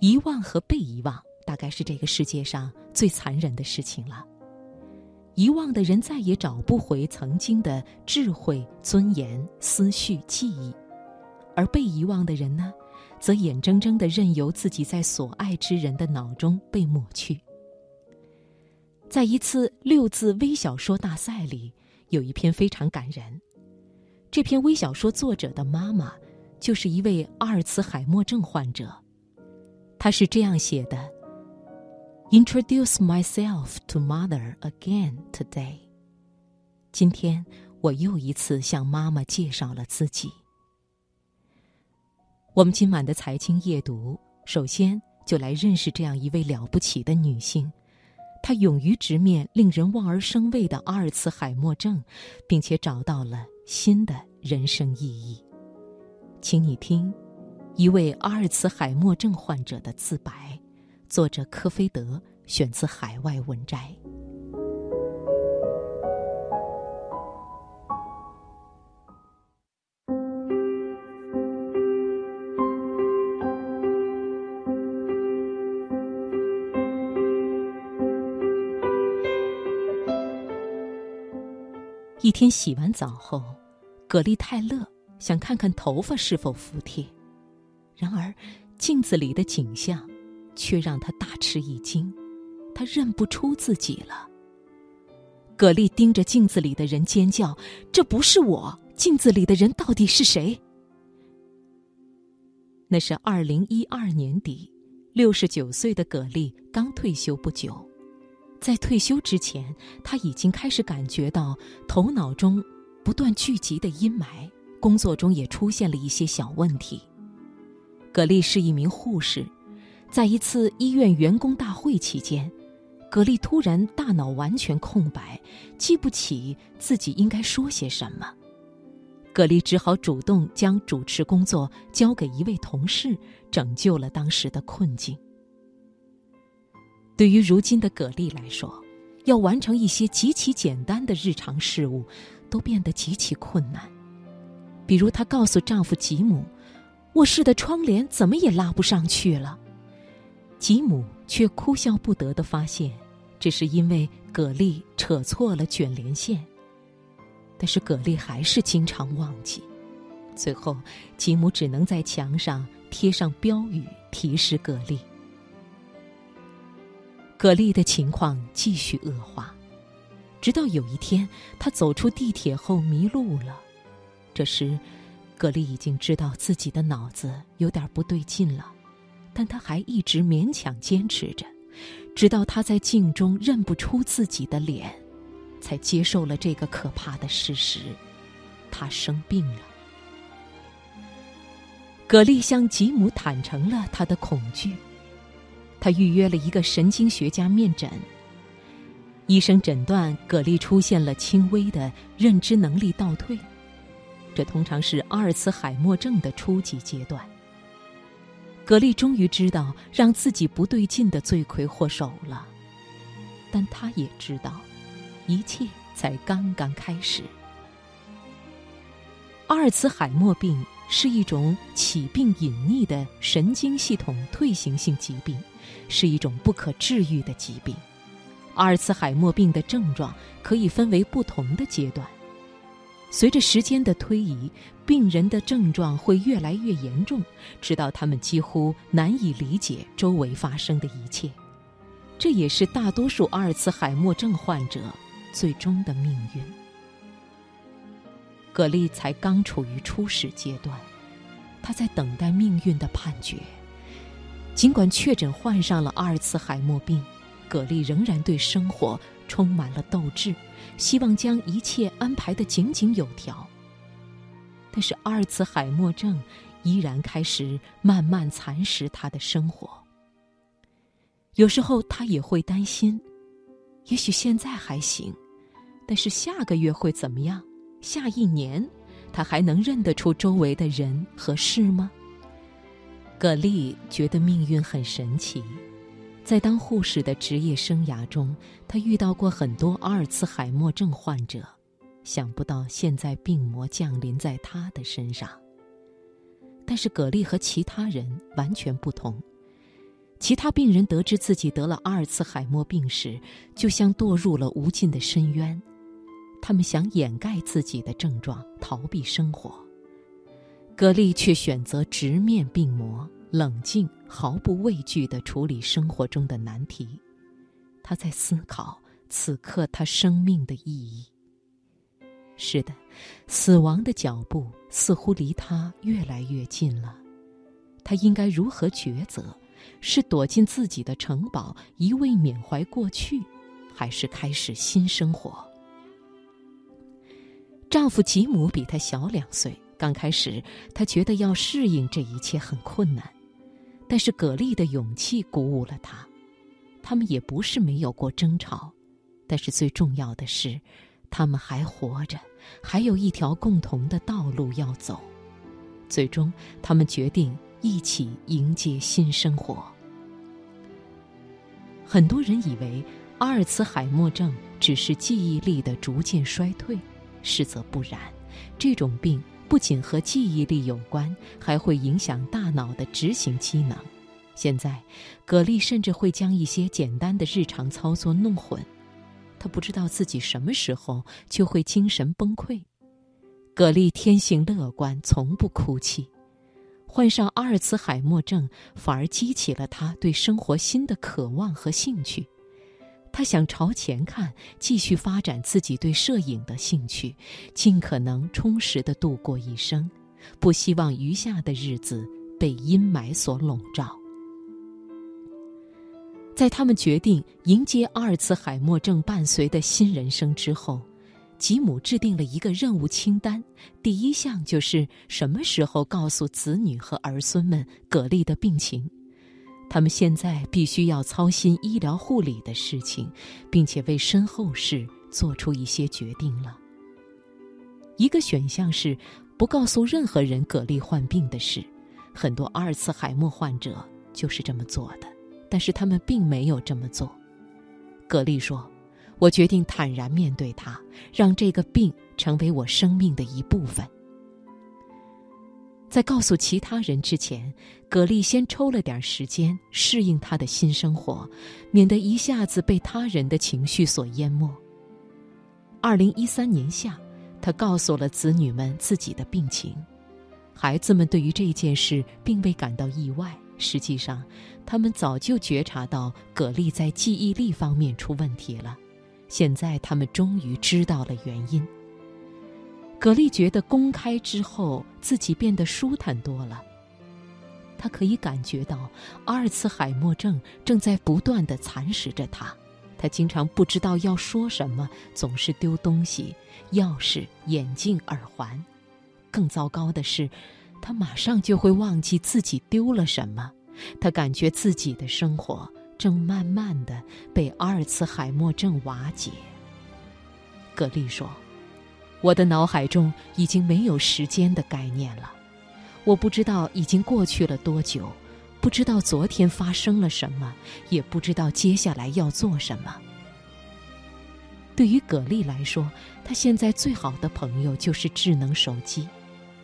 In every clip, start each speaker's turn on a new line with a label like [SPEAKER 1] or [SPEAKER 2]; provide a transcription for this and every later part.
[SPEAKER 1] 遗忘和被遗忘，大概是这个世界上最残忍的事情了。遗忘的人再也找不回曾经的智慧、尊严、思绪、记忆，而被遗忘的人呢，则眼睁睁的任由自己在所爱之人的脑中被抹去。在一次六字微小说大赛里，有一篇非常感人。这篇微小说作者的妈妈，就是一位阿尔茨海默症患者。他是这样写的。Introduce myself to mother again today。今天我又一次向妈妈介绍了自己。我们今晚的财经夜读，首先就来认识这样一位了不起的女性。她勇于直面令人望而生畏的阿尔茨海默症，并且找到了新的人生意义。请你听，一位阿尔茨海默症患者的自白。作者科菲德选自海外文摘。一天洗完澡后，葛丽泰勒想看看头发是否服帖，然而镜子里的景象。却让他大吃一惊，他认不出自己了。葛丽盯着镜子里的人尖叫：“这不是我！镜子里的人到底是谁？”那是二零一二年底，六十九岁的葛丽刚退休不久，在退休之前，他已经开始感觉到头脑中不断聚集的阴霾，工作中也出现了一些小问题。葛丽是一名护士。在一次医院员工大会期间，葛丽突然大脑完全空白，记不起自己应该说些什么。葛丽只好主动将主持工作交给一位同事，拯救了当时的困境。对于如今的葛丽来说，要完成一些极其简单的日常事务，都变得极其困难。比如，她告诉丈夫吉姆：“卧室的窗帘怎么也拉不上去了。”吉姆却哭笑不得的发现，这是因为葛丽扯错了卷帘线。但是葛丽还是经常忘记，最后吉姆只能在墙上贴上标语提示葛丽。葛丽的情况继续恶化，直到有一天，她走出地铁后迷路了。这时，葛丽已经知道自己的脑子有点不对劲了。但他还一直勉强坚持着，直到他在镜中认不出自己的脸，才接受了这个可怕的事实：他生病了。葛丽向吉姆坦诚了他的恐惧，他预约了一个神经学家面诊。医生诊断葛丽出现了轻微的认知能力倒退，这通常是阿尔茨海默症的初级阶段。格丽终于知道让自己不对劲的罪魁祸首了，但他也知道，一切才刚刚开始。阿尔茨海默病是一种起病隐匿的神经系统退行性疾病，是一种不可治愈的疾病。阿尔茨海默病的症状可以分为不同的阶段。随着时间的推移，病人的症状会越来越严重，直到他们几乎难以理解周围发生的一切。这也是大多数阿尔茨海默症患者最终的命运。葛丽才刚处于初始阶段，他在等待命运的判决。尽管确诊患上了阿尔茨海默病，葛丽仍然对生活充满了斗志。希望将一切安排得井井有条。但是阿尔茨海默症依然开始慢慢蚕食他的生活。有时候他也会担心，也许现在还行，但是下个月会怎么样？下一年，他还能认得出周围的人和事吗？葛丽觉得命运很神奇。在当护士的职业生涯中，他遇到过很多阿尔茨海默症患者，想不到现在病魔降临在他的身上。但是葛丽和其他人完全不同，其他病人得知自己得了阿尔茨海默病时，就像堕入了无尽的深渊。他们想掩盖自己的症状，逃避生活。葛丽却选择直面病魔，冷静、毫不畏惧地处理生活中的难题。他在思考此刻他生命的意义。是的，死亡的脚步似乎离他越来越近了。他应该如何抉择？是躲进自己的城堡，一味缅怀过去，还是开始新生活？丈夫吉姆比她小两岁，刚开始她觉得要适应这一切很困难，但是葛丽的勇气鼓舞了他。他们也不是没有过争吵，但是最重要的是，他们还活着，还有一条共同的道路要走。最终，他们决定。一起迎接新生活。很多人以为阿尔茨海默症只是记忆力的逐渐衰退，实则不然。这种病不仅和记忆力有关，还会影响大脑的执行机能。现在，葛丽甚至会将一些简单的日常操作弄混，她不知道自己什么时候就会精神崩溃。葛丽天性乐观，从不哭泣。患上阿尔茨海默症，反而激起了他对生活新的渴望和兴趣。他想朝前看，继续发展自己对摄影的兴趣，尽可能充实的度过一生，不希望余下的日子被阴霾所笼罩。在他们决定迎接阿尔茨海默症伴随的新人生之后。吉姆制定了一个任务清单，第一项就是什么时候告诉子女和儿孙们葛丽的病情。他们现在必须要操心医疗护理的事情，并且为身后事做出一些决定了。一个选项是不告诉任何人葛丽患病的事，很多阿尔茨海默患者就是这么做的，但是他们并没有这么做。葛丽说。我决定坦然面对它，让这个病成为我生命的一部分。在告诉其他人之前，葛丽先抽了点时间适应她的新生活，免得一下子被他人的情绪所淹没。二零一三年夏，她告诉了子女们自己的病情，孩子们对于这件事并未感到意外。实际上，他们早就觉察到葛丽在记忆力方面出问题了。现在他们终于知道了原因。葛丽觉得公开之后自己变得舒坦多了。他可以感觉到阿尔茨海默症正在不断的蚕食着他。他经常不知道要说什么，总是丢东西：钥匙、眼镜、耳环。更糟糕的是，他马上就会忘记自己丢了什么。他感觉自己的生活。正慢慢的被阿尔茨海默症瓦解。格丽说：“我的脑海中已经没有时间的概念了，我不知道已经过去了多久，不知道昨天发生了什么，也不知道接下来要做什么。”对于葛丽来说，她现在最好的朋友就是智能手机。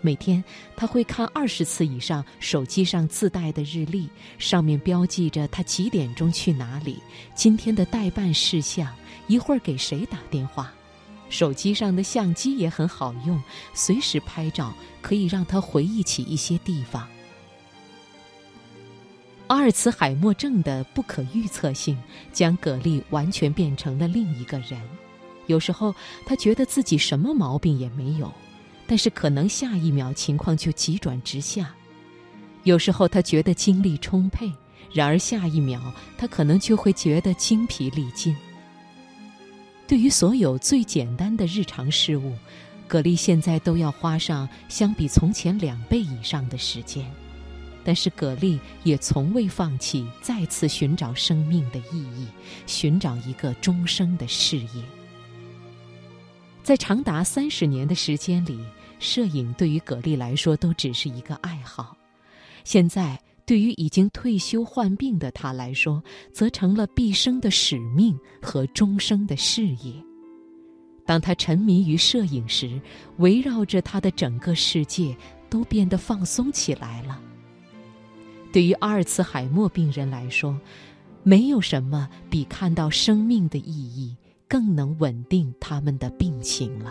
[SPEAKER 1] 每天，他会看二十次以上手机上自带的日历，上面标记着他几点钟去哪里，今天的待办事项，一会儿给谁打电话。手机上的相机也很好用，随时拍照，可以让他回忆起一些地方。阿尔茨海默症的不可预测性，将葛丽完全变成了另一个人。有时候，他觉得自己什么毛病也没有。但是可能下一秒情况就急转直下，有时候他觉得精力充沛，然而下一秒他可能就会觉得精疲力尽。对于所有最简单的日常事务，葛丽现在都要花上相比从前两倍以上的时间，但是葛丽也从未放弃再次寻找生命的意义，寻找一个终生的事业。在长达三十年的时间里，摄影对于葛丽来说都只是一个爱好。现在，对于已经退休患病的他来说，则成了毕生的使命和终生的事业。当他沉迷于摄影时，围绕着他的整个世界都变得放松起来了。对于阿尔茨海默病人来说，没有什么比看到生命的意义更能稳定他们的病情了。